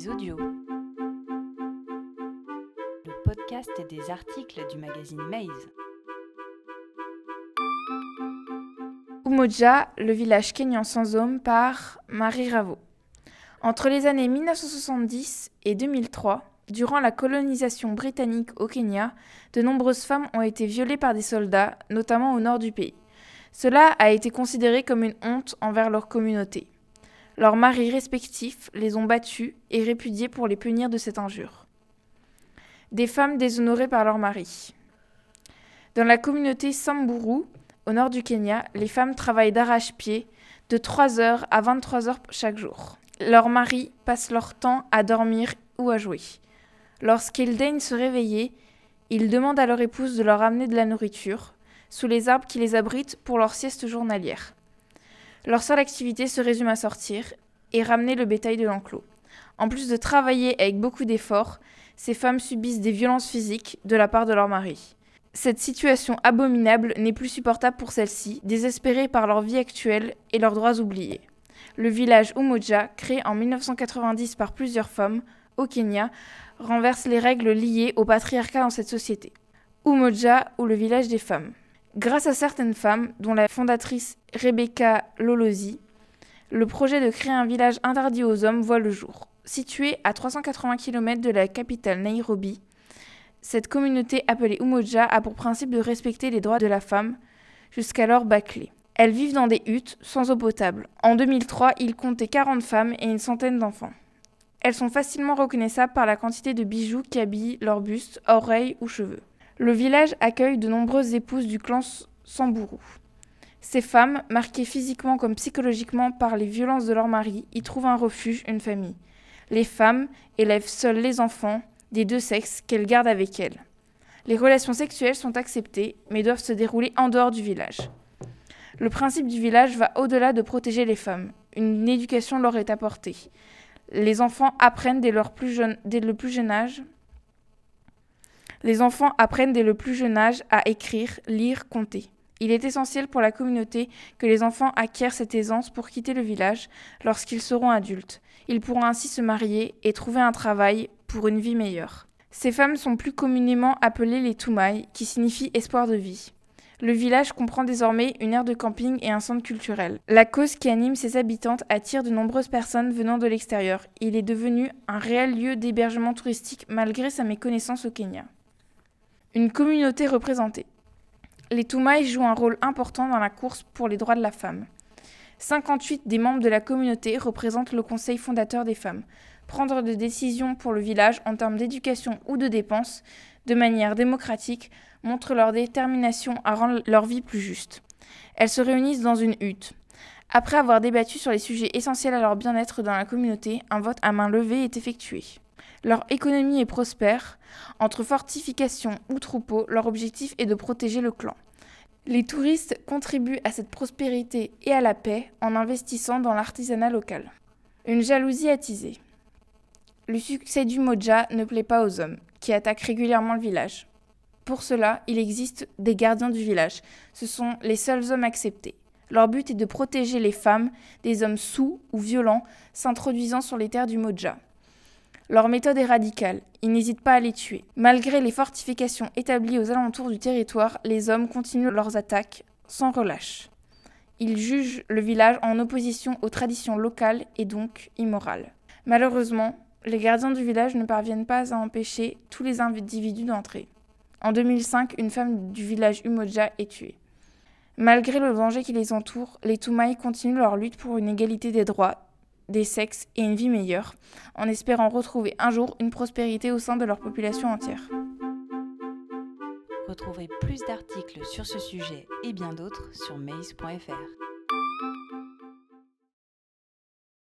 Le podcast des articles du magazine Maze. Umoja, le village kényan sans homme par Marie Ravo. Entre les années 1970 et 2003, durant la colonisation britannique au Kenya, de nombreuses femmes ont été violées par des soldats, notamment au nord du pays. Cela a été considéré comme une honte envers leur communauté. Leurs maris respectifs les ont battues et répudiées pour les punir de cette injure. Des femmes déshonorées par leurs maris. Dans la communauté Samburu, au nord du Kenya, les femmes travaillent d'arrache-pied de 3 heures à 23 heures chaque jour. Leurs maris passent leur temps à dormir ou à jouer. Lorsqu'ils daignent se réveiller, ils demandent à leur épouse de leur amener de la nourriture, sous les arbres qui les abritent pour leur sieste journalière. Leur seule activité se résume à sortir et ramener le bétail de l'enclos. En plus de travailler avec beaucoup d'efforts, ces femmes subissent des violences physiques de la part de leur mari. Cette situation abominable n'est plus supportable pour celles-ci, désespérées par leur vie actuelle et leurs droits oubliés. Le village Umoja, créé en 1990 par plusieurs femmes au Kenya, renverse les règles liées au patriarcat dans cette société. Umoja ou le village des femmes. Grâce à certaines femmes, dont la fondatrice Rebecca Lolosi, le projet de créer un village interdit aux hommes voit le jour. Situé à 380 km de la capitale Nairobi, cette communauté appelée Umoja a pour principe de respecter les droits de la femme, jusqu'alors bâclés. Elles vivent dans des huttes sans eau potable. En 2003, ils comptaient 40 femmes et une centaine d'enfants. Elles sont facilement reconnaissables par la quantité de bijoux qui habillent leurs bustes, oreilles ou cheveux. Le village accueille de nombreuses épouses du clan Samburu. Ces femmes, marquées physiquement comme psychologiquement par les violences de leur mari, y trouvent un refuge, une famille. Les femmes élèvent seules les enfants des deux sexes qu'elles gardent avec elles. Les relations sexuelles sont acceptées, mais doivent se dérouler en dehors du village. Le principe du village va au-delà de protéger les femmes. Une éducation leur est apportée. Les enfants apprennent dès, dès le plus jeune âge les enfants apprennent dès le plus jeune âge à écrire, lire, compter. Il est essentiel pour la communauté que les enfants acquièrent cette aisance pour quitter le village lorsqu'ils seront adultes. Ils pourront ainsi se marier et trouver un travail pour une vie meilleure. Ces femmes sont plus communément appelées les Toumaï, qui signifie espoir de vie. Le village comprend désormais une aire de camping et un centre culturel. La cause qui anime ses habitantes attire de nombreuses personnes venant de l'extérieur. Il est devenu un réel lieu d'hébergement touristique malgré sa méconnaissance au Kenya. Une communauté représentée. Les Toumaï jouent un rôle important dans la course pour les droits de la femme. 58 des membres de la communauté représentent le conseil fondateur des femmes. Prendre des décisions pour le village en termes d'éducation ou de dépenses, de manière démocratique, montre leur détermination à rendre leur vie plus juste. Elles se réunissent dans une hutte. Après avoir débattu sur les sujets essentiels à leur bien-être dans la communauté, un vote à main levée est effectué. Leur économie est prospère. Entre fortifications ou troupeaux, leur objectif est de protéger le clan. Les touristes contribuent à cette prospérité et à la paix en investissant dans l'artisanat local. Une jalousie attisée. Le succès du Moja ne plaît pas aux hommes, qui attaquent régulièrement le village. Pour cela, il existe des gardiens du village. Ce sont les seuls hommes acceptés. Leur but est de protéger les femmes des hommes sous ou violents s'introduisant sur les terres du Moja. Leur méthode est radicale, ils n'hésitent pas à les tuer. Malgré les fortifications établies aux alentours du territoire, les hommes continuent leurs attaques sans relâche. Ils jugent le village en opposition aux traditions locales et donc immorales. Malheureusement, les gardiens du village ne parviennent pas à empêcher tous les individus d'entrer. En 2005, une femme du village Umoja est tuée. Malgré le danger qui les entoure, les Toumaï continuent leur lutte pour une égalité des droits des sexes et une vie meilleure, en espérant retrouver un jour une prospérité au sein de leur population entière. Retrouvez plus d'articles sur ce sujet et bien d'autres sur maze.fr.